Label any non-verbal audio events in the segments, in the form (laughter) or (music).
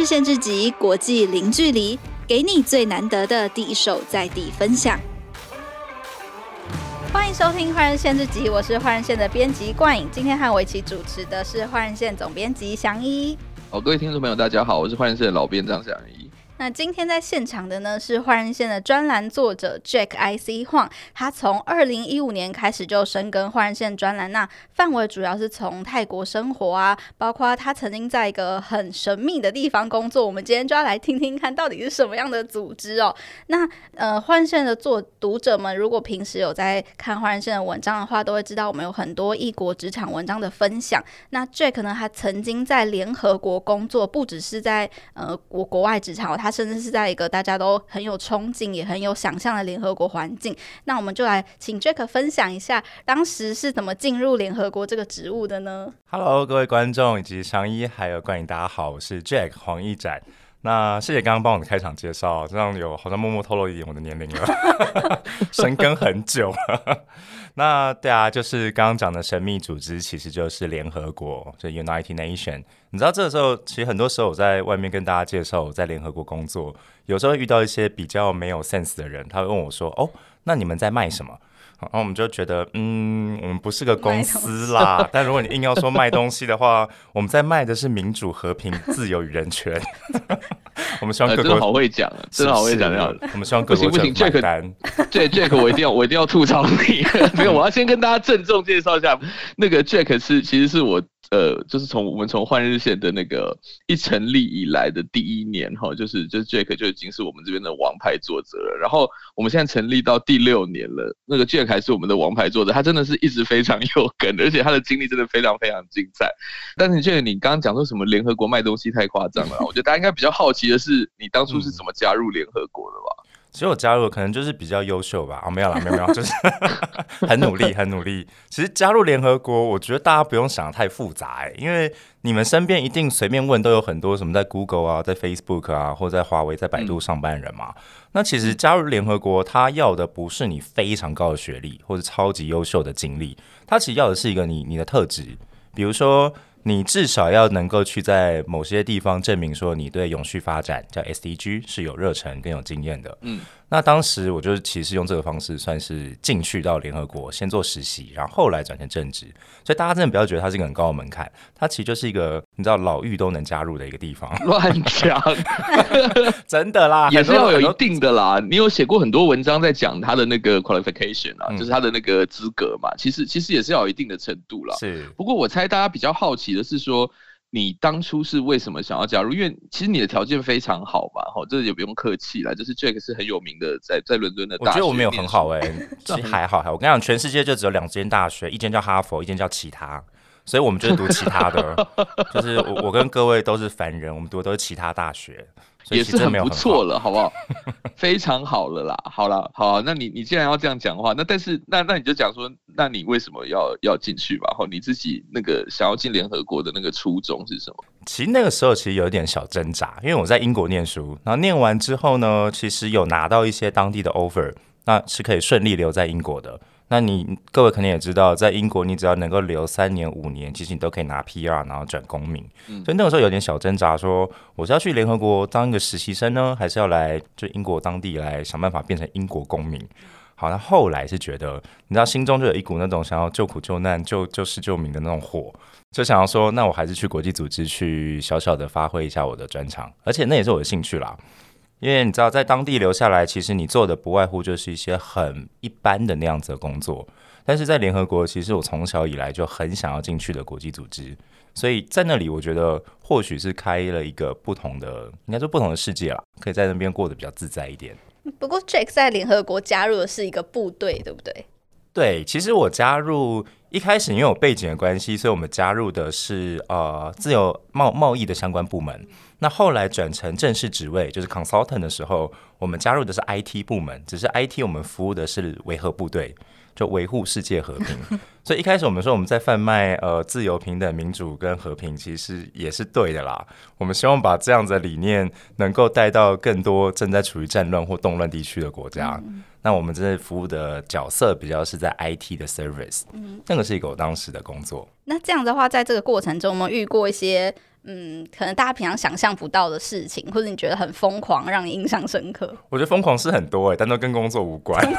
日线之击，国际零距离，给你最难得的第一手在地分享。欢迎收听《换人线之击》，我是换人线的编辑冠颖。今天和我一起主持的是换人线总编辑祥一。好，各位听众朋友，大家好，我是换人线的老编张祥一。那今天在现场的呢是换日线的专栏作者 Jack IC Huang，他从二零一五年开始就深耕换日线专栏，那范围主要是从泰国生活啊，包括他曾经在一个很神秘的地方工作。我们今天就要来听听看到底是什么样的组织哦。那呃，换线的作读者们，如果平时有在看换日线的文章的话，都会知道我们有很多异国职场文章的分享。那 Jack 呢，他曾经在联合国工作，不只是在呃国国外职场，他甚至是在一个大家都很有憧憬、也很有想象的联合国环境。那我们就来请 Jack 分享一下，当时是怎么进入联合国这个职务的呢？Hello，各位观众以及祥一还有冠颖，大家好，我是 Jack 黄义展。那谢谢刚刚帮我的开场介绍，这样有好像默默透露一点我的年龄了，(laughs) 深耕很久。那对啊，就是刚刚讲的神秘组织，其实就是联合国，就 United Nation。你知道这个时候，其实很多时候我在外面跟大家介绍我在联合国工作，有时候遇到一些比较没有 sense 的人，他会问我说：“哦，那你们在卖什么？”然后我们就觉得，嗯，我们不是个公司啦。但如果你硬要说卖东西的话，我们在卖的是民主、和平、(laughs) 自由与人权。(laughs) 我们希望各国、呃、真的好会讲，真的好会讲这样。我们希望各国不行，Jack，对 Jack，我一定要，我一定要吐槽你。(laughs) 没有，我要先跟大家郑重介绍一下，那个 Jack 是，其实是我。呃，就是从我们从换日线的那个一成立以来的第一年哈，就是就是 Jack 就已经是我们这边的王牌作者了。然后我们现在成立到第六年了，那个 Jack 还是我们的王牌作者，他真的是一直非常 (laughs) 有梗，而且他的经历真的非常非常精彩。但是 Jack，你刚刚讲说什么联合国卖东西太夸张了，我觉得大家应该比较好奇的是，你当初是怎么加入联合国的吧？其实我加入可能就是比较优秀吧，哦，没有啦，没有没有，就是 (laughs) 很努力，很努力。其实加入联合国，我觉得大家不用想得太复杂哎，因为你们身边一定随便问都有很多什么在 Google 啊，在 Facebook 啊，或者在华为、在百度上班人嘛。嗯、那其实加入联合国，他要的不是你非常高的学历或者超级优秀的经历，他其实要的是一个你你的特质，比如说。你至少要能够去在某些地方证明说你对永续发展叫 SDG 是有热忱更有经验的。嗯。那当时我就是其实用这个方式算是进去到联合国，先做实习，然后后来转成正职。所以大家真的不要觉得它是一个很高的门槛，它其实就是一个你知道老狱都能加入的一个地方。乱讲，(laughs) 真的啦，也是要有一定的啦。你有写过很多文章在讲他的那个 qualification 啊，嗯、就是他的那个资格嘛。其实其实也是要有一定的程度啦。是。不过我猜大家比较好奇的是说。你当初是为什么想要加入？因为其实你的条件非常好嘛，吼，这也不用客气啦。就是 Jack 是很有名的，在在伦敦的大学。我觉得我没有很好哎、欸，(laughs) 其实还好还好。我跟你讲，全世界就只有两间大学，一间叫哈佛，一间叫其他，所以我们就是读其他的。(laughs) 就是我我跟各位都是凡人，我们读的都是其他大学。也是很不错了，好不好？(laughs) 非常好了啦，好了，好，那你你既然要这样讲的话，那但是那那你就讲说，那你为什么要要进去吧？好，你自己那个想要进联合国的那个初衷是什么？其实那个时候其实有一点小挣扎，因为我在英国念书，然后念完之后呢，其实有拿到一些当地的 offer，那是可以顺利留在英国的。那你各位肯定也知道，在英国你只要能够留三年五年，其实你都可以拿 PR，然后转公民。嗯、所以那个时候有点小挣扎，说我是要去联合国当一个实习生呢，还是要来就英国当地来想办法变成英国公民？好，那后来是觉得，你知道心中就有一股那种想要救苦救难、救救世救民的那种火，就想要说，那我还是去国际组织去小小的发挥一下我的专长，而且那也是我的兴趣啦。因为你知道，在当地留下来，其实你做的不外乎就是一些很一般的那样子的工作。但是在联合国，其实我从小以来就很想要进去的国际组织，所以在那里，我觉得或许是开了一个不同的，应该说不同的世界啦，可以在那边过得比较自在一点。不过，Jack 在联合国加入的是一个部队，对不对？对，其实我加入一开始因为我背景的关系，所以我们加入的是呃自由贸贸易的相关部门。那后来转成正式职位，就是 consultant 的时候，我们加入的是 IT 部门，只是 IT 我们服务的是维和部队，就维护世界和平。(laughs) 所以一开始我们说我们在贩卖呃自由、平等、民主跟和平，其实也是对的啦。我们希望把这样子的理念能够带到更多正在处于战乱或动乱地区的国家。嗯、那我们这服务的角色比较是在 IT 的 service，嗯，那个是一个我当时的工作。那这样的话，在这个过程中，我们遇过一些嗯，可能大家平常想象不到的事情，或者你觉得很疯狂，让你印象深刻？我觉得疯狂是很多哎、欸，但都跟工作无关。(laughs)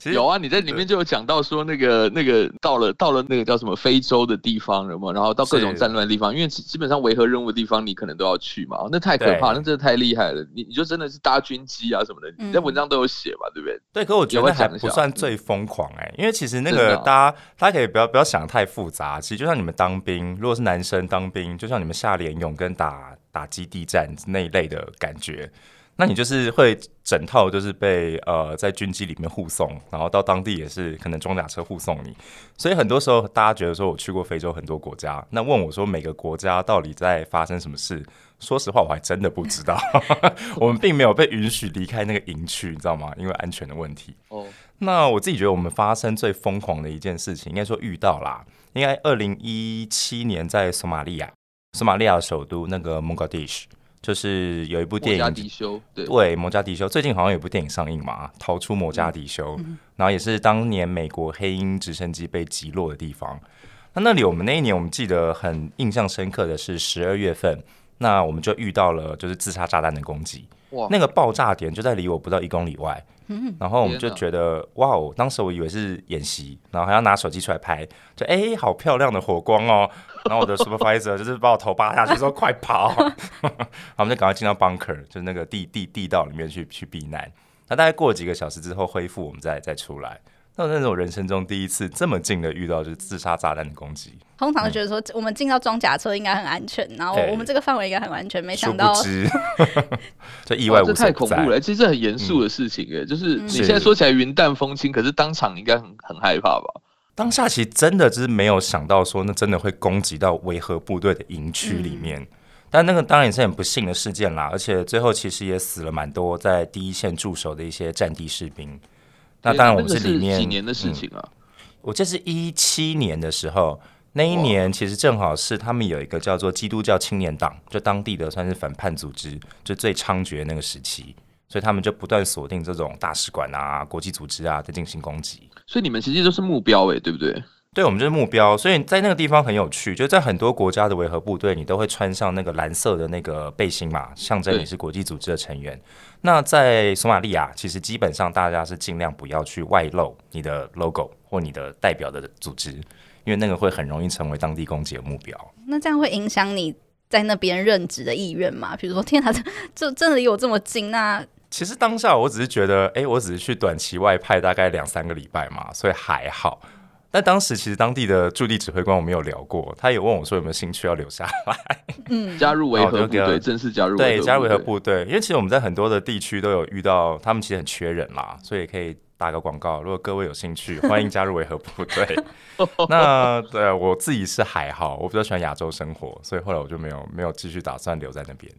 其实有啊，你在里面就有讲到说，那个那个到了到了那个叫什么非洲的地方，有没有？然后到各种战乱的地方，因为基本上维和任务的地方，你可能都要去嘛。那太可怕，那真的太厉害了。你你就真的是搭军机啊什么的，你在文章都有写嘛，对不对？对，可我觉得还不算最疯狂哎、欸，因为其实那个大家大家可以不要不要想太复杂。其实就像你们当兵，如果是男生当兵，就像你们下联勇跟打打基地战那一类的感觉。那你就是会整套就是被呃在军机里面护送，然后到当地也是可能装甲车护送你，所以很多时候大家觉得说我去过非洲很多国家，那问我说每个国家到底在发生什么事，说实话我还真的不知道，(laughs) 我们并没有被允许离开那个营区，你知道吗？因为安全的问题。哦，那我自己觉得我们发生最疯狂的一件事情，应该说遇到啦，应该二零一七年在索马利亚，索马利亚首都那个蒙加迪什。就是有一部电影，摩加迪修，对，对，摩加迪修最近好像有一部电影上映嘛，逃出摩加迪修，嗯、然后也是当年美国黑鹰直升机被击落的地方。那那里我们那一年我们记得很印象深刻的是十二月份，那我们就遇到了就是自杀炸弹的攻击，哇，那个爆炸点就在离我不到一公里外。然后我们就觉得哇哦，当时我以为是演习，然后还要拿手机出来拍，就哎、欸，好漂亮的火光哦。然后我的 supervisor 就是把我头扒下去说快跑，(laughs) 然后我们就赶快进到 bunker，就是那个地地地道里面去去避难。那大概过了几个小时之后恢复，我们再再出来。那那是我人生中第一次这么近的遇到就是自杀炸弹的攻击。通常觉得说我们进到装甲车应该很安全，然后我们这个范围应该很安全，没想到这 (laughs) 意外无，这太恐怖了。其实这很严肃的事情哎，就是你现在说起来云淡风轻，可是当场应该很很害怕吧？当下其实真的就是没有想到说那真的会攻击到维和部队的营区里面，但那个当然也是很不幸的事件啦。而且最后其实也死了蛮多在第一线驻守的一些战地士兵。那当然我们是里面几年的事情啊，我这是一七年的时候。那一年其实正好是他们有一个叫做基督教青年党，就当地的算是反叛组织，就最猖獗那个时期，所以他们就不断锁定这种大使馆啊、国际组织啊，在进行攻击。所以你们其实都是目标诶、欸，对不对？对，我们就是目标。所以在那个地方很有趣，就在很多国家的维和部队，你都会穿上那个蓝色的那个背心嘛，象征你是国际组织的成员。那在索马利亚，其实基本上大家是尽量不要去外露你的 logo 或你的代表的组织。因为那个会很容易成为当地攻击的目标。那这样会影响你在那边任职的意愿吗？比如说，天哪，这真的离我这么近？那其实当下我只是觉得，哎，我只是去短期外派，大概两三个礼拜嘛，所以还好。但当时其实当地的驻地指挥官我没有聊过，他也问我说有没有兴趣要留下来，嗯，加入维和部队，正式加入对，加入维和部队。因为其实我们在很多的地区都有遇到，他们其实很缺人啦，所以可以。打个广告，如果各位有兴趣，欢迎加入维和部队。(laughs) 那对我自己是还好，我比较喜欢亚洲生活，所以后来我就没有没有继续打算留在那边。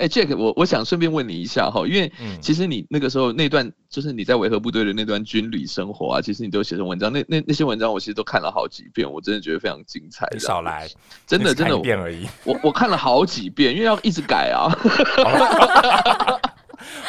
哎、欸、，Jack，我我想顺便问你一下哈，因为其实你那个时候那段就是你在维和部队的那段军旅生活啊，其实你都写成文章，那那那些文章我其实都看了好几遍，我真的觉得非常精彩。少来，真的真的，一遍而已。我我看了好几遍，因为要一直改啊。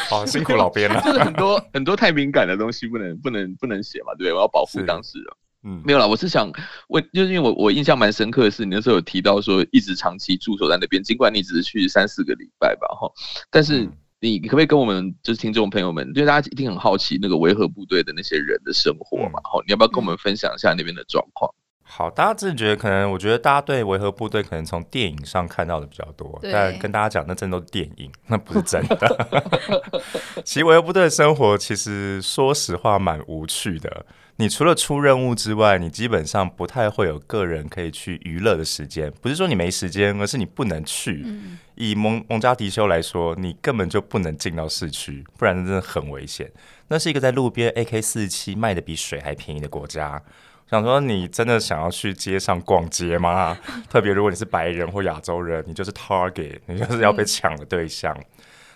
好 (laughs) 辛苦老编了，(laughs) 就是很多很多太敏感的东西不能不能不能写嘛，对不对？我要保护当事人。嗯，没有啦，我是想问，就是因为我我印象蛮深刻的是，你那时候有提到说一直长期驻守在那边，尽管你只是去三四个礼拜吧，哈，但是你可不可以跟我们就是听众朋友们，因为大家一定很好奇那个维和部队的那些人的生活嘛，哈，你要不要跟我们分享一下那边的状况？好，大家自己觉得可能，我觉得大家对维和部队可能从电影上看到的比较多，但跟大家讲，那真的都是电影，那不是真的。(laughs) 其实维和部队的生活，其实说实话蛮无趣的。你除了出任务之外，你基本上不太会有个人可以去娱乐的时间。不是说你没时间，而是你不能去。嗯、以蒙蒙加迪修来说，你根本就不能进到市区，不然真的很危险。那是一个在路边 AK 四十七卖的比水还便宜的国家。想说你真的想要去街上逛街吗？(laughs) 特别如果你是白人或亚洲人，你就是 target，你就是要被抢的对象。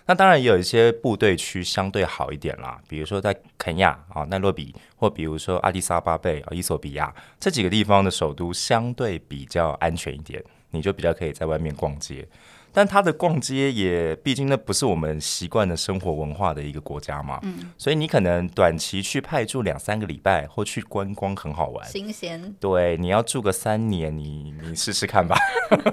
那当然也有一些部队区相对好一点啦，比如说在肯亚啊、奈洛比，或比如说阿迪萨巴贝啊、伊索比亚这几个地方的首都相对比较安全一点，你就比较可以在外面逛街。但他的逛街也，毕竟那不是我们习惯的生活文化的一个国家嘛，嗯，所以你可能短期去派驻两三个礼拜，或去观光很好玩，新鲜。对，你要住个三年，你你试试看吧。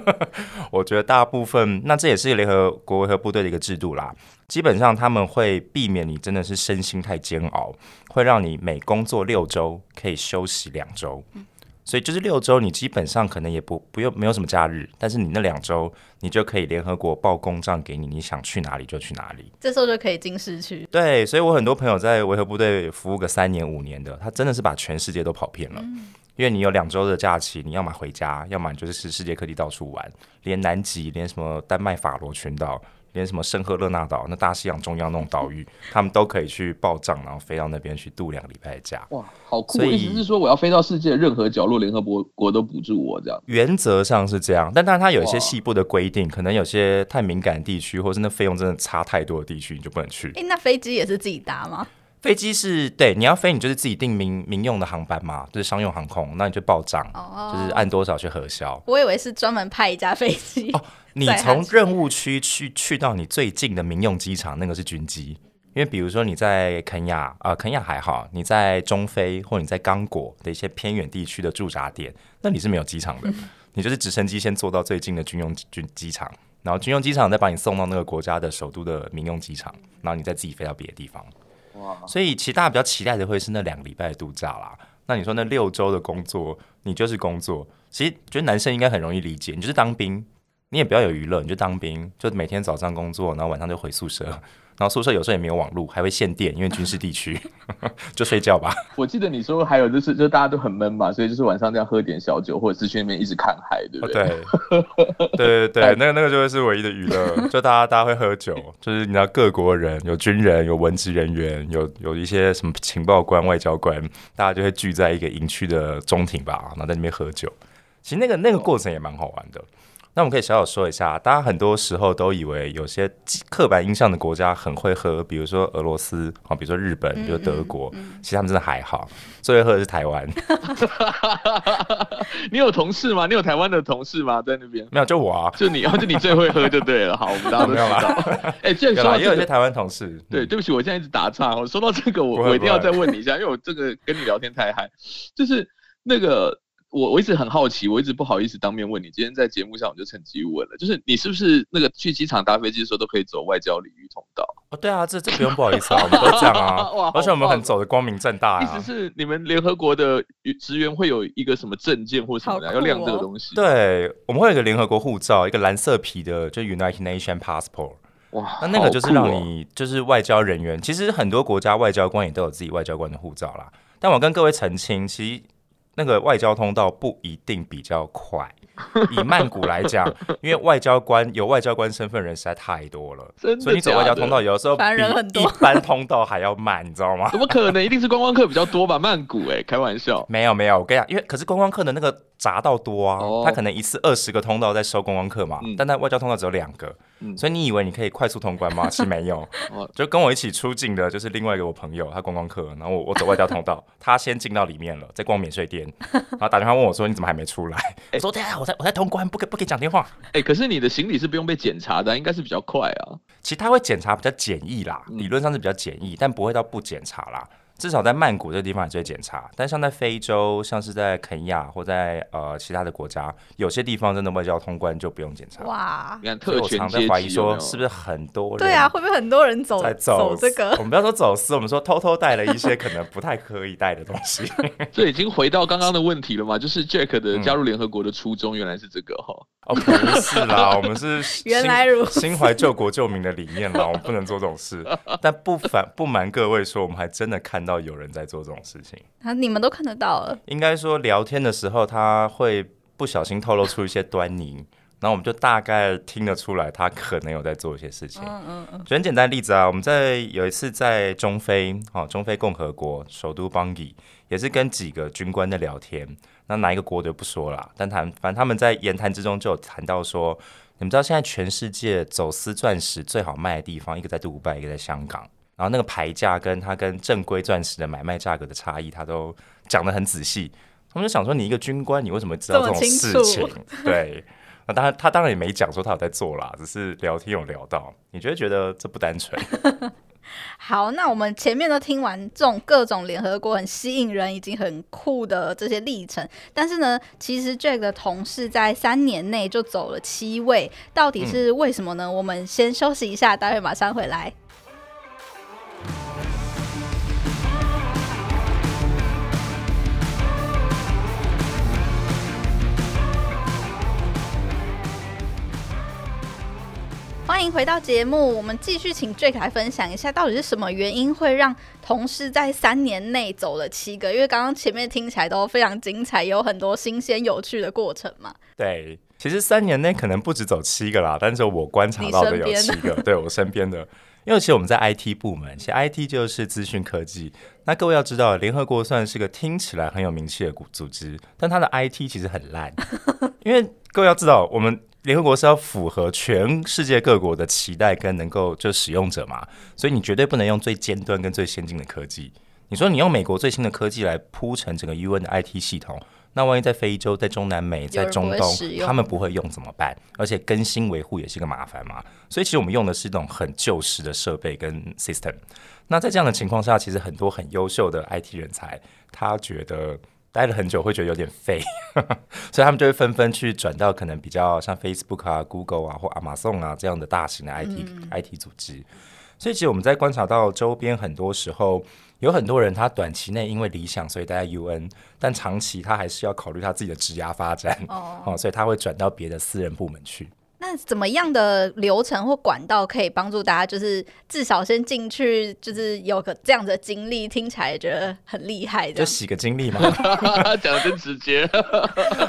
(laughs) 我觉得大部分，那这也是联合国维和部队的一个制度啦。基本上他们会避免你真的是身心太煎熬，会让你每工作六周可以休息两周。嗯所以就是六周，你基本上可能也不不用没有什么假日，但是你那两周，你就可以联合国报公账给你，你想去哪里就去哪里。这时候就可以进市区。对，所以我很多朋友在维和部队服务个三年五年的，他真的是把全世界都跑遍了。嗯、因为你有两周的假期，你要么回家，要么你就是世界各地到处玩，连南极，连什么丹麦法罗群岛。连什么圣赫勒纳岛，那大西洋中央那种岛屿，(laughs) 他们都可以去报账，然后飞到那边去度两个礼拜的假。哇，好酷！所以意思是说，我要飞到世界的任何角落，联合国国都补助我这样。原则上是这样，但当然它有一些细部的规定，可能有些太敏感地区，或是那费用真的差太多的地区，你就不能去。诶，那飞机也是自己搭吗？飞机是对，你要飞，你就是自己订民民用的航班嘛，就是商用航空，那你就报账，oh, 就是按多少去核销。我以为是专门派一架飞机。哦，(laughs) 你从任务区去去到你最近的民用机场，那个是军机。因为比如说你在肯亚啊，呃，肯亚还好，你在中非或你在刚果的一些偏远地区的驻扎点，那你是没有机场的，你就是直升机先坐到最近的军用军机场，然后军用机场再把你送到那个国家的首都的民用机场，然后你再自己飞到别的地方。所以其实大家比较期待的会是那两个礼拜的度假啦。那你说那六周的工作，你就是工作。其实觉得男生应该很容易理解，你就是当兵，你也不要有娱乐，你就当兵，就每天早上工作，然后晚上就回宿舍。然后宿舍有时候也没有网络，还会限电，因为军事地区，(laughs) 就睡觉吧。我记得你说还有就是，就大家都很闷嘛，所以就是晚上这样喝点小酒，或者是去那边一直看海，对不对？哦、对 (laughs) 对对，那个那个就会是唯一的娱乐，(laughs) 就大家大家会喝酒，就是你知道各国人有军人，有文职人员，有有一些什么情报官、外交官，大家就会聚在一个营区的中庭吧，然后在那边喝酒。其实那个那个过程也蛮好玩的。那我们可以小小说一下，大家很多时候都以为有些刻板印象的国家很会喝，比如说俄罗斯啊，比如说日本，比如说德国，嗯嗯嗯、其实他们真的还好。最会喝的是台湾。(laughs) 你有同事吗？你有台湾的同事吗？在那边？没有，就我啊，就你，(laughs) 就你最会喝就对了。好，我们大家都 (laughs) 知道。哎、欸，这样说，也有一些台湾同事。对，对不起，我现在一直打岔。我说到这个，我我一定要再问你一下，因为我这个跟你聊天太嗨，就是那个。我我一直很好奇，我一直不好意思当面问你。今天在节目上，我就趁机问了，就是你是不是那个去机场搭飞机的时候都可以走外交领域通道？哦，对啊，这这不用不好意思啊，我们都这样啊，(laughs) 而且我们很走的光明正大啊。意思是你们联合国的职员会有一个什么证件或什么的，哦、要亮这个东西？对，我们会有一个联合国护照，一个蓝色皮的，就 United Nation Passport。哇，那那个就是让你就是外交人员，其实很多国家外交官也都有自己外交官的护照啦。但我跟各位澄清，其实。那个外交通道不一定比较快，以曼谷来讲，因为外交官有外交官身份人实在太多了，的的？所以你走外交通道有的时候比一般通道还要慢，你知道吗？怎么可能？一定是观光客比较多吧？曼谷哎、欸，开玩笑，没有没有，我跟你讲，因为可是观光客的那个。匝道多啊，他可能一次二十个通道在收观光客嘛，但那外交通道只有两个，所以你以为你可以快速通关吗？(laughs) 其实没有，就跟我一起出境的就是另外一个我朋友，他观光客，然后我我走外交通道，(laughs) 他先进到里面了，在逛免税店，(laughs) 然后打电话问我说，你怎么还没出来？我说对啊，我在我在通关，不给不给讲电话。哎，可是你的行李是不用被检查的，应该是比较快啊。其实他会检查比较简易啦，理论上是比较简易，但不会到不检查啦。至少在曼谷这个地方也是会检查，但像在非洲，像是在肯亚或在呃其他的国家，有些地方真的外交通关就不用检查。哇，你看特权阶级，我常在怀疑说是不是很多人？对啊，会不会很多人走在走，走这个？我们不要说走私，我们说偷偷带了一些可能不太可以带的东西。(laughs) 这已经回到刚刚的问题了嘛？就是 Jack 的加入联合国的初衷原来是这个哈？(laughs) 哦，不是啦，我们是原来如心怀救国救民的理念啦，我们不能做这种事。但不反不瞒各位说，我们还真的看到有人在做这种。事情啊，你们都看得到了。应该说聊天的时候，他会不小心透露出一些端倪，然后我们就大概听得出来，他可能有在做一些事情。嗯嗯嗯。很简单的例子啊，我们在有一次在中非，哦，中非共和国首都邦吉，也是跟几个军官在聊天。那哪一个国的不说了，但谈反正他们在言谈之中就有谈到说，你们知道现在全世界走私钻石最好卖的地方，一个在杜拜，一个在香港，然后那个牌价跟它跟正规钻石的买卖价格的差异，他都讲得很仔细。他们就想说，你一个军官，你为什么知道这种事情？对。(laughs) 那当然，他当然也没讲说他有在做啦，只是聊天有聊到。你觉得觉得这不单纯？(laughs) 好，那我们前面都听完这种各种联合国很吸引人、已经很酷的这些历程，但是呢，其实 Jack 的同事在三年内就走了七位，到底是为什么呢？嗯、我们先休息一下，待会马上回来。欢迎回到节目，我们继续请 Jack 来分享一下，到底是什么原因会让同事在三年内走了七个？因为刚刚前面听起来都非常精彩，有很多新鲜有趣的过程嘛。对，其实三年内可能不止走七个啦，但是我观察到的有七个，对我身边的。因为其实我们在 IT 部门，其实 IT 就是资讯科技。那各位要知道，联合国算是个听起来很有名气的组织，但它的 IT 其实很烂。(laughs) 因为各位要知道，我们联合国是要符合全世界各国的期待跟能够就使用者嘛，所以你绝对不能用最尖端跟最先进的科技。你说你用美国最新的科技来铺成整个 UN 的 IT 系统，那万一在非洲、在中南美、在中东，他们不会用怎么办？而且更新维护也是一个麻烦嘛。所以其实我们用的是一种很旧式的设备跟 system。那在这样的情况下，其实很多很优秀的 IT 人才，他觉得。待了很久会觉得有点废，(laughs) 所以他们就会纷纷去转到可能比较像 Facebook 啊、Google 啊或 Amazon 啊这样的大型的 IT、嗯、IT 组织。所以其实我们在观察到周边很多时候，有很多人他短期内因为理想，所以待在 UN，但长期他还是要考虑他自己的职涯发展哦、嗯，(laughs) 所以他会转到别的私人部门去。那怎么样的流程或管道可以帮助大家，就是至少先进去，就是有个这样的经历，听起来觉得很厉害的，就洗个经历嘛，(laughs) 讲的真直接。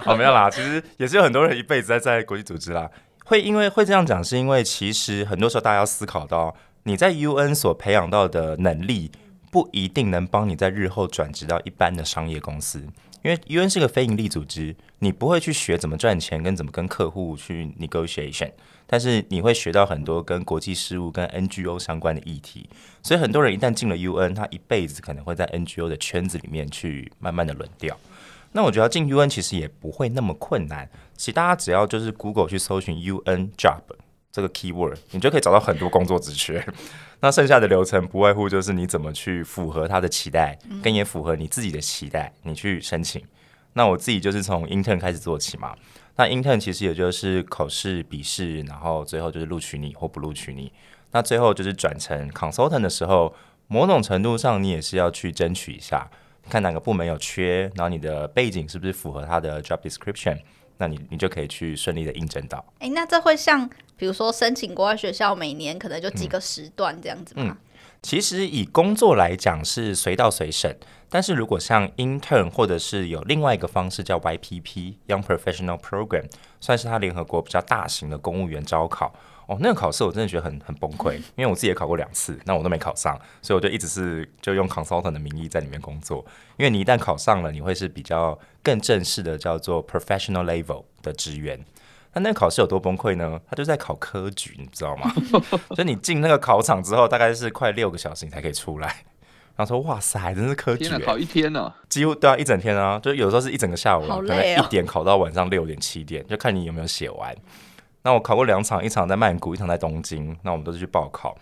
好，(laughs) 没有啦，其实也是有很多人一辈子在在国际组织啦，会因为会这样讲，是因为其实很多时候大家要思考到，你在 UN 所培养到的能力，不一定能帮你在日后转职到一般的商业公司。因为 UN 是个非营利组织，你不会去学怎么赚钱跟怎么跟客户去 negotiation，但是你会学到很多跟国际事务跟 NGO 相关的议题。所以很多人一旦进了 UN，他一辈子可能会在 NGO 的圈子里面去慢慢的轮调。那我觉得进 UN 其实也不会那么困难，其实大家只要就是 Google 去搜寻 UN job 这个 keyword，你就可以找到很多工作职缺。(laughs) 那剩下的流程不外乎就是你怎么去符合他的期待，跟也符合你自己的期待，你去申请。那我自己就是从 intern 开始做起嘛。那 intern 其实也就是口试、笔试，然后最后就是录取你或不录取你。那最后就是转成 consultant 的时候，某种程度上你也是要去争取一下，看哪个部门有缺，然后你的背景是不是符合他的 job description。那你你就可以去顺利的应征到。哎、欸，那这会像比如说申请国外学校，每年可能就几个时段这样子吗？嗯嗯、其实以工作来讲是随到随审，但是如果像 intern 或者是有另外一个方式叫 YPP Young Professional Program，算是它联合国比较大型的公务员招考。哦，那个考试我真的觉得很很崩溃，因为我自己也考过两次，那我都没考上，所以我就一直是就用 consultant 的名义在里面工作。因为你一旦考上了，你会是比较更正式的叫做 professional level 的职员。那那个考试有多崩溃呢？他就在考科举，你知道吗？(laughs) 所以你进那个考场之后，大概是快六个小时你才可以出来。然后说哇塞，真是科举、欸，考一天呢、啊，几乎都要一整天啊，就有时候是一整个下午，好累哦、可能一点考到晚上六点七点，就看你有没有写完。那我考过两场，一场在曼谷，一场在东京。那我们都是去报考。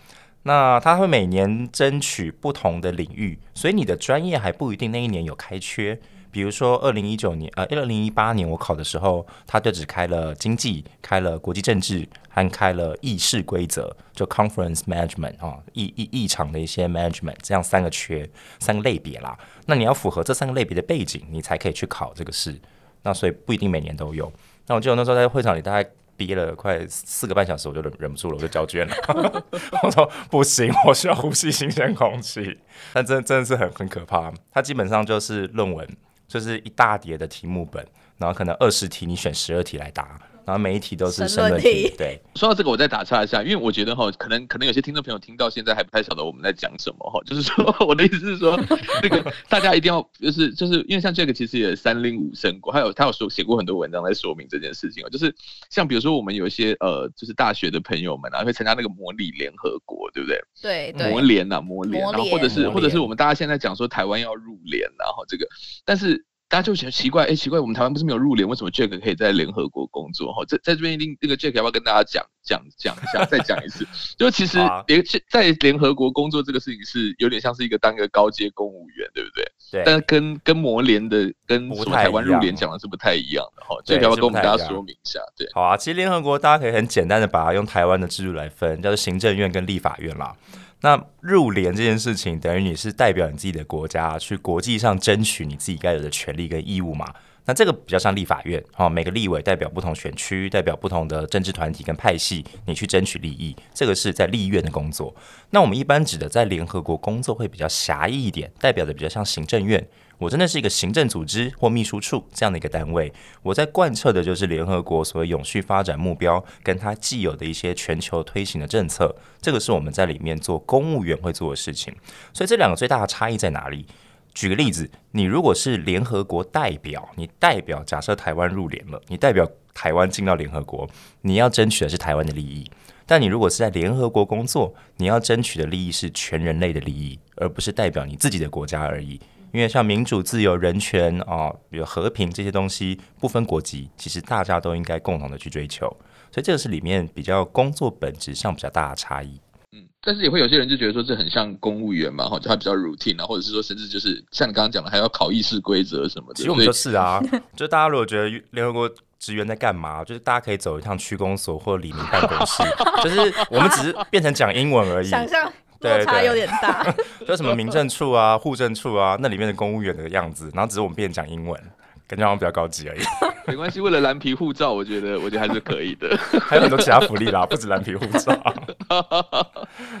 那他会每年争取不同的领域，所以你的专业还不一定那一年有开缺。比如说二零一九年，呃，二零一八年我考的时候，他就只开了经济、开了国际政治，还开了议事规则，就 conference management 啊，议议议场的一些 management，这样三个缺，三个类别啦。那你要符合这三个类别的背景，你才可以去考这个试。那所以不一定每年都有。那我记得那时候在会场里大概。憋了快四个半小时，我就忍忍不住了，我就交卷了。我说不行，我需要呼吸新鲜空气。但真真的是很很可怕。它基本上就是论文，就是一大叠的题目本，然后可能二十题你选十二题来答，然后每一题都是申论题。对，说到这个，我再打岔一下，因为我觉得哈，可能可能有些听众朋友听到现在还不太晓得我们在讲什么哈，(laughs) 就是说我的意思是说，(laughs) 那个大家一定要就是就是因为像这个其实也三零五申过，还有他有说写过很多文章来说明这件事情哦，就是像比如说我们有一些呃就是大学的朋友们啊，会参加那个模拟联合国，对不对？对对。模联呐，模联，然后或者是或者是我们大家现在讲说台湾要入联，然后这个，但是。大家就觉得奇怪，哎、欸，奇怪，我们台湾不是没有入联，为什么 Jack 可以在联合国工作？哈，在在这边一定那个 Jack 要不要跟大家讲讲讲一下，再讲一次？就其实联在联合国工作这个事情是有点像是一个当一个高阶公务员，对不对？对。但跟跟魔联的跟什么台湾入联讲的是不太一样的哈。Jack 要不要跟我们大家说明一下？对。好啊，其实联合国大家可以很简单的把它用台湾的制度来分，叫做行政院跟立法院啦。那入联这件事情，等于你是代表你自己的国家去国际上争取你自己该有的权利跟义务嘛？那这个比较像立法院，哈，每个立委代表不同选区，代表不同的政治团体跟派系，你去争取利益，这个是在立院的工作。那我们一般指的在联合国工作会比较狭义一点，代表的比较像行政院。我真的是一个行政组织或秘书处这样的一个单位，我在贯彻的就是联合国所谓永续发展目标，跟它既有的一些全球推行的政策，这个是我们在里面做公务员会做的事情。所以这两个最大的差异在哪里？举个例子，你如果是联合国代表，你代表假设台湾入联了，你代表台湾进到联合国，你要争取的是台湾的利益；但你如果是在联合国工作，你要争取的利益是全人类的利益，而不是代表你自己的国家而已。因为像民主、自由、人权啊，比如和平这些东西，不分国籍，其实大家都应该共同的去追求。所以这个是里面比较工作本质上比较大的差异。嗯，但是也会有些人就觉得说这很像公务员嘛，哈，就他比较 routine 啊，或者是说甚至就是像你刚刚讲的，还要考议事规则什么的。其实我们就是啊，(laughs) 就大家如果觉得联合国职员在干嘛，就是大家可以走一趟区公所或里民办公室，(laughs) 就是我们只是变成讲英文而已。想象。落差有点大，(laughs) 就什么民政处啊、(laughs) 户政处啊，那里面的公务员的样子，然后只是我们变讲英文，感觉好像比较高级而已。(laughs) 没关系，为了蓝皮护照，我觉得我觉得还是可以的。还有很多其他福利啦，不止蓝皮护照。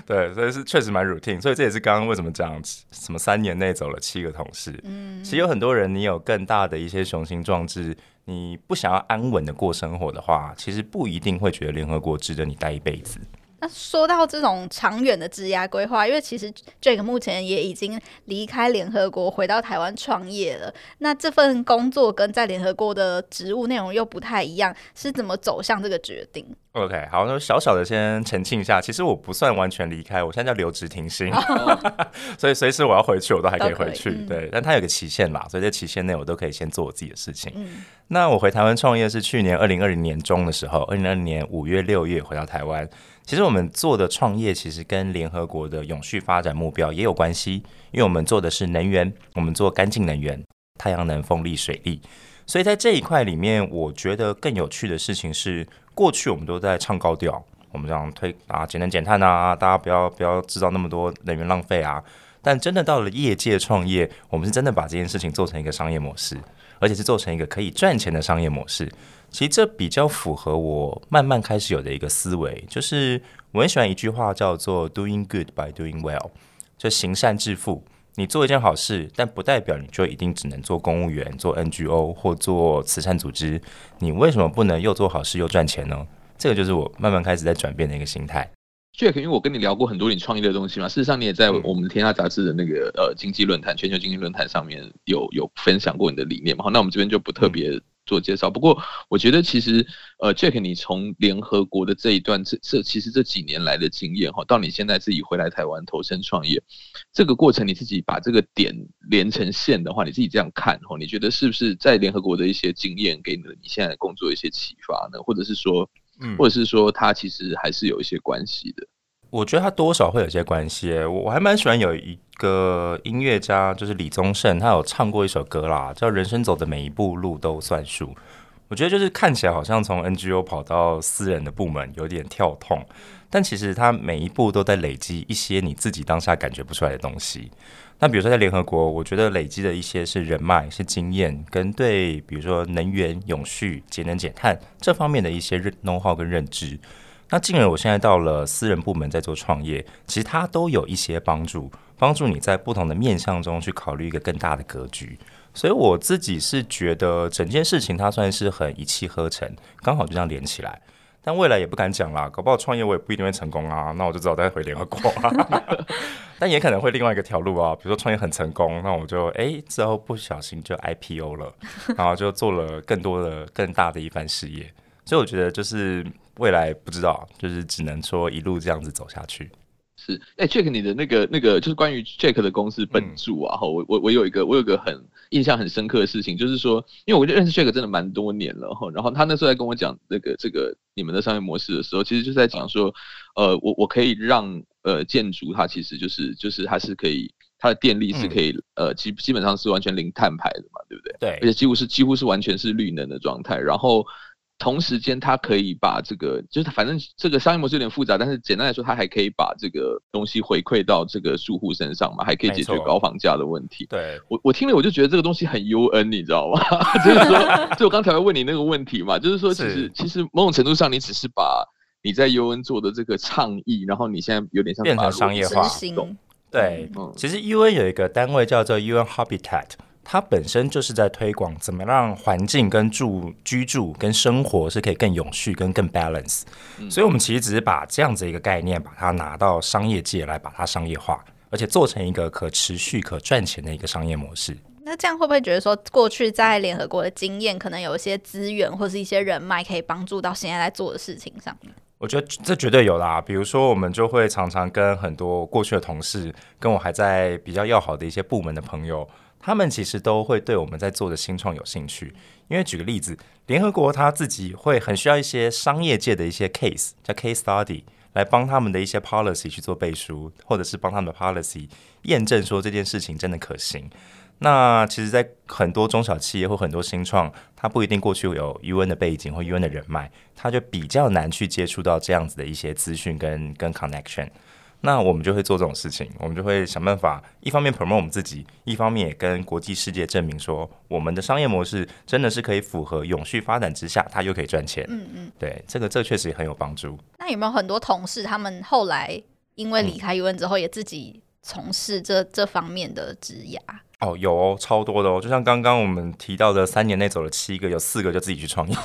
对，所以是确实蛮 routine，所以这也是刚刚为什么讲什么三年内走了七个同事。嗯，其实有很多人，你有更大的一些雄心壮志，你不想要安稳的过生活的话，其实不一定会觉得联合国值得你待一辈子。那说到这种长远的职涯规划，因为其实 Jake 目前也已经离开联合国，回到台湾创业了。那这份工作跟在联合国的职务内容又不太一样，是怎么走向这个决定？OK，好，那小小的先澄清一下，其实我不算完全离开，我现在叫留职停薪，(laughs) 所以随时我要回去，我都还可以回去。嗯、对，但它有个期限啦，所以在期限内我都可以先做我自己的事情。嗯、那我回台湾创业是去年二零二零年中的时候，二零二零年五月六月回到台湾。其实我们做的创业，其实跟联合国的永续发展目标也有关系，因为我们做的是能源，我们做干净能源，太阳能、风力、水力。所以在这一块里面，我觉得更有趣的事情是，过去我们都在唱高调，我们这样推啊，节能减碳啊，大家不要不要制造那么多能源浪费啊。但真的到了业界创业，我们是真的把这件事情做成一个商业模式，而且是做成一个可以赚钱的商业模式。其实这比较符合我慢慢开始有的一个思维，就是我很喜欢一句话叫做 “doing good by doing well”，就行善致富。你做一件好事，但不代表你就一定只能做公务员、做 NGO 或做慈善组织。你为什么不能又做好事又赚钱呢？这个就是我慢慢开始在转变的一个心态。Jack，因为我跟你聊过很多你创业的东西嘛，事实上你也在我们天下杂志的那个呃经济论坛、全球经济论坛上面有有分享过你的理念嘛。好，那我们这边就不特别。做介绍，不过我觉得其实，呃，Jack，你从联合国的这一段，这这其实这几年来的经验哈，到你现在自己回来台湾投身创业，这个过程你自己把这个点连成线的话，你自己这样看哈，你觉得是不是在联合国的一些经验给你你现在的工作一些启发呢？或者是说，嗯，或者是说，它其实还是有一些关系的？我觉得它多少会有些关系。我我还蛮喜欢有一个音乐家，就是李宗盛，他有唱过一首歌啦，叫《人生走的每一步路都算数》。我觉得就是看起来好像从 NGO 跑到私人的部门有点跳痛，但其实他每一步都在累积一些你自己当下感觉不出来的东西。那比如说在联合国，我觉得累积的一些是人脉、是经验，跟对比如说能源、永续、节能减碳这方面的一些认 know how 跟认知。那进而我现在到了私人部门在做创业，其实它都有一些帮助，帮助你在不同的面向中去考虑一个更大的格局。所以我自己是觉得整件事情它算是很一气呵成，刚好就这样连起来。但未来也不敢讲啦，搞不好创业我也不一定会成功啊，那我就只好再回联合国啊。(laughs) 但也可能会另外一个条路啊，比如说创业很成功，那我就哎、欸、之后不小心就 IPO 了，然后就做了更多的更大的一番事业。所以我觉得就是未来不知道，就是只能说一路这样子走下去。是，哎、欸、，Jack，你的那个那个就是关于 Jack 的公司本住啊，哈、嗯，我我我有一个我有一个很印象很深刻的事情，就是说，因为我就认识 Jack 真的蛮多年了哈，然后他那时候在跟我讲那个这个你们的商业模式的时候，其实就是在讲说，呃，我我可以让呃建筑它其实就是就是它是可以它的电力是可以、嗯、呃基基本上是完全零碳排的嘛，对不对？对，而且几乎是几乎是完全是绿能的状态，然后。同时间，他可以把这个，就是反正这个商业模式有点复杂，但是简单来说，他还可以把这个东西回馈到这个住户身上嘛，还可以解决高房价的问题。对，我我听了我就觉得这个东西很 UN，你知道吗？(laughs) 就是说，就我刚才会问你那个问题嘛，就是说，其实其实某种程度上，你只是把你在 UN 做的这个倡议，然后你现在有点像变成商业化。对，嗯、其实 UN 有一个单位叫做 UN Habitat。它本身就是在推广怎么让环境跟住居住跟生活是可以更永续跟更 balance，嗯，所以我们其实只是把这样子一个概念，把它拿到商业界来把它商业化，而且做成一个可持续、可赚钱的一个商业模式。那这样会不会觉得说，过去在联合国的经验，可能有一些资源或是一些人脉，可以帮助到现在在做的事情上面？我觉得这绝对有啦。比如说，我们就会常常跟很多过去的同事，跟我还在比较要好的一些部门的朋友。他们其实都会对我们在做的新创有兴趣，因为举个例子，联合国他自己会很需要一些商业界的一些 case，叫 case study，来帮他们的一些 policy 去做背书，或者是帮他们的 policy 验证说这件事情真的可行。那其实，在很多中小企业或很多新创，他不一定过去有 UN 的背景或 UN 的人脉，他就比较难去接触到这样子的一些资讯跟跟 connection。那我们就会做这种事情，我们就会想办法，一方面 promote 我们自己，一方面也跟国际世界证明说，我们的商业模式真的是可以符合永续发展之下，它又可以赚钱。嗯嗯，对，这个这确实也很有帮助。那有没有很多同事，他们后来因为离开 UN 之后，也自己从事这、嗯、这方面的职涯？哦，有哦，超多的哦，就像刚刚我们提到的，三年内走了七个，有四个就自己去创业，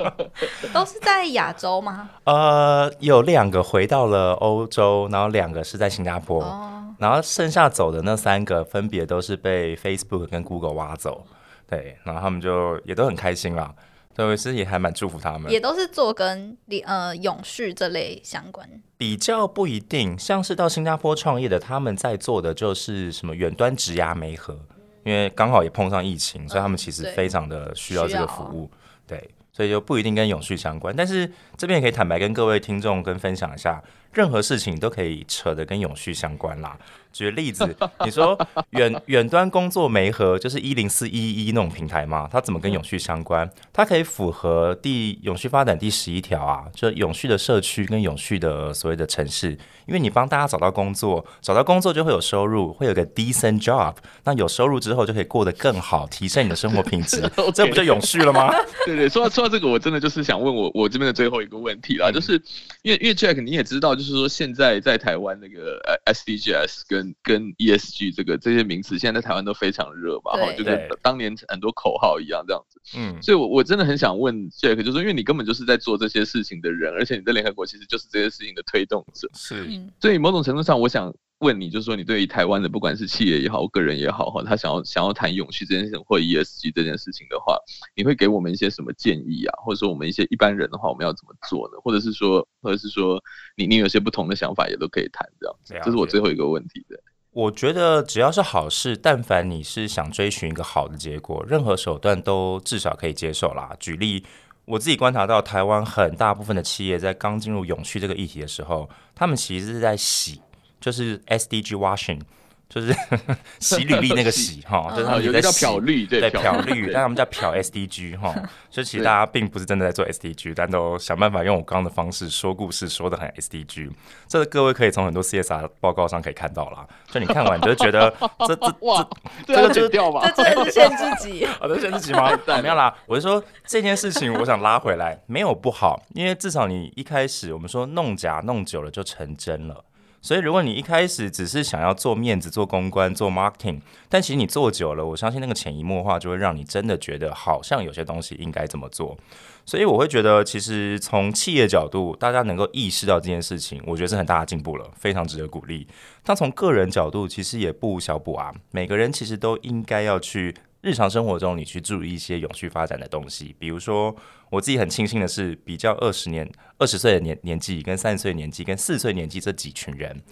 (laughs) 都是在亚洲吗？呃，有两个回到了欧洲，然后两个是在新加坡，哦，然后剩下走的那三个分别都是被 Facebook 跟 Google 挖走，对，然后他们就也都很开心啦。对，我其实也还蛮祝福他们，也都是做跟呃永续这类相关。比较不一定，像是到新加坡创业的，他们在做的就是什么远端植牙媒合，因为刚好也碰上疫情，所以他们其实非常的需要这个服务。对，所以就不一定跟永续相关，但是这边也可以坦白跟各位听众跟分享一下，任何事情都可以扯得跟永续相关啦。举例子，(laughs) 你说远 (laughs) 远端工作媒合就是一零四一一那种平台嘛？它怎么跟永续相关？它可以符合第永续发展第十一条啊，就永续的社区跟永续的所谓的城市，因为你帮大家找到工作，找到工作就会有收入，会有个 decent job，那有收入之后就可以过得更好，提升你的生活品质，(laughs) 这不就永续了吗？对对，说到说到这个，我真的就是想问我我这边的最后一个问题啦，就是因为因为 Jack 你也知道，就是说现在在台湾那个 SDGs 跟跟 ESG 这个这些名词，现在在台湾都非常热嘛，哈，就跟当年很多口号一样这样子。嗯，所以，我我真的很想问 Jack，就是因为你根本就是在做这些事情的人，而且你在联合国其实就是这些事情的推动者。是，所以某种程度上，我想问你，就是说，你对于台湾的不管是企业也好，个人也好，哈，他想要想要谈永续这件事情或 ESG 这件事情的话，你会给我们一些什么建议啊？或者说，我们一些一般人的话，我们要怎么做呢？或者是说，或者是说，你你有些不同的想法，也都可以谈这样。这是我最后一个问题的。我觉得只要是好事，但凡你是想追寻一个好的结果，任何手段都至少可以接受啦。举例，我自己观察到台湾很大部分的企业在刚进入永续这个议题的时候，他们其实是在洗，就是 SDG washing。就是 (laughs) 洗履历那个洗 (laughs) 哈，就是他们有在漂绿，对漂绿，但他们叫漂 SDG 哈。(laughs) 所以其实大家并不是真的在做 SDG，但都想办法用我刚刚的方式说故事，说的很 SDG。这个各位可以从很多 CSR 报告上可以看到啦。就你看完你就觉得这这哇，这这个就是掉吧？这真的是限自己，好的，限自己吗？怎么样啦？我就说这件事情，我想拉回来，没有不好，因为至少你一开始我们说弄假弄久了就成真了。所以如果你一开始只是想要做面子、做公关、做 marketing，但其实你做久了，我相信那个潜移默化就会让你真的觉得好像有些东西应该这么做。所以我会觉得，其实从企业角度，大家能够意识到这件事情，我觉得是很大的进步了，非常值得鼓励。但从个人角度，其实也不小补啊。每个人其实都应该要去日常生活中，你去注意一些永续发展的东西。比如说，我自己很庆幸的是，比较二十年、二十岁的年年纪，跟三十岁年纪，跟四十岁年纪这几群人，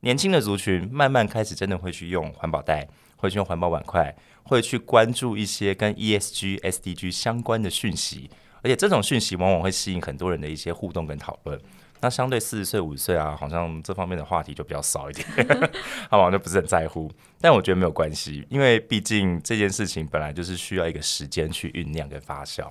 年轻的族群，慢慢开始真的会去用环保袋，会去用环保碗筷，会去关注一些跟 ESG、SDG 相关的讯息。而且这种讯息往往会吸引很多人的一些互动跟讨论。那相对四十岁、五十岁啊，好像这方面的话题就比较少一点，(laughs) 好像就不是很在乎。但我觉得没有关系，因为毕竟这件事情本来就是需要一个时间去酝酿跟发酵。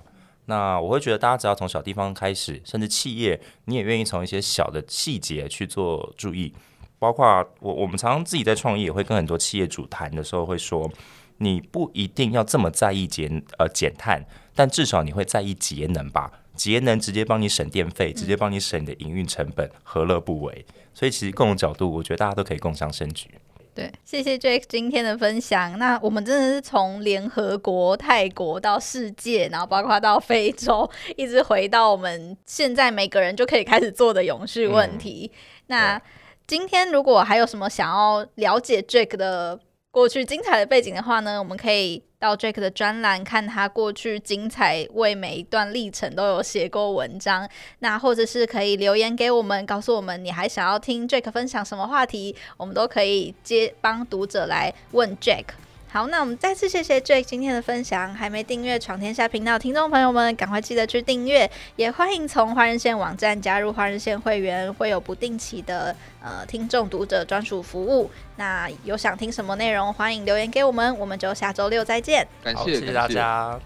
那我会觉得大家只要从小地方开始，甚至企业，你也愿意从一些小的细节去做注意。包括我，我们常常自己在创业，也会跟很多企业主谈的时候会说，你不一定要这么在意减呃减碳。但至少你会在意节能吧？节能直接帮你省电费，直接帮你省你的营运成本，何乐不为？所以其实各种角度，我觉得大家都可以共襄盛举。对，谢谢 Jack 今天的分享。那我们真的是从联合国、泰国到世界，然后包括到非洲，(laughs) 一直回到我们现在每个人就可以开始做的永续问题。嗯、那今天如果还有什么想要了解 Jack 的过去精彩的背景的话呢，我们可以。到 Jack 的专栏看他过去精彩，为每一段历程都有写过文章。那或者是可以留言给我们，告诉我们你还想要听 Jack 分享什么话题，我们都可以接帮读者来问 Jack。好，那我们再次谢谢 Jake 今天的分享。还没订阅闯天下频道听众朋友们，赶快记得去订阅。也欢迎从华人线网站加入华人线会员，会有不定期的呃听众读者专属服务。那有想听什么内容，欢迎留言给我们。我们就下周六再见。感谢，谢谢大家。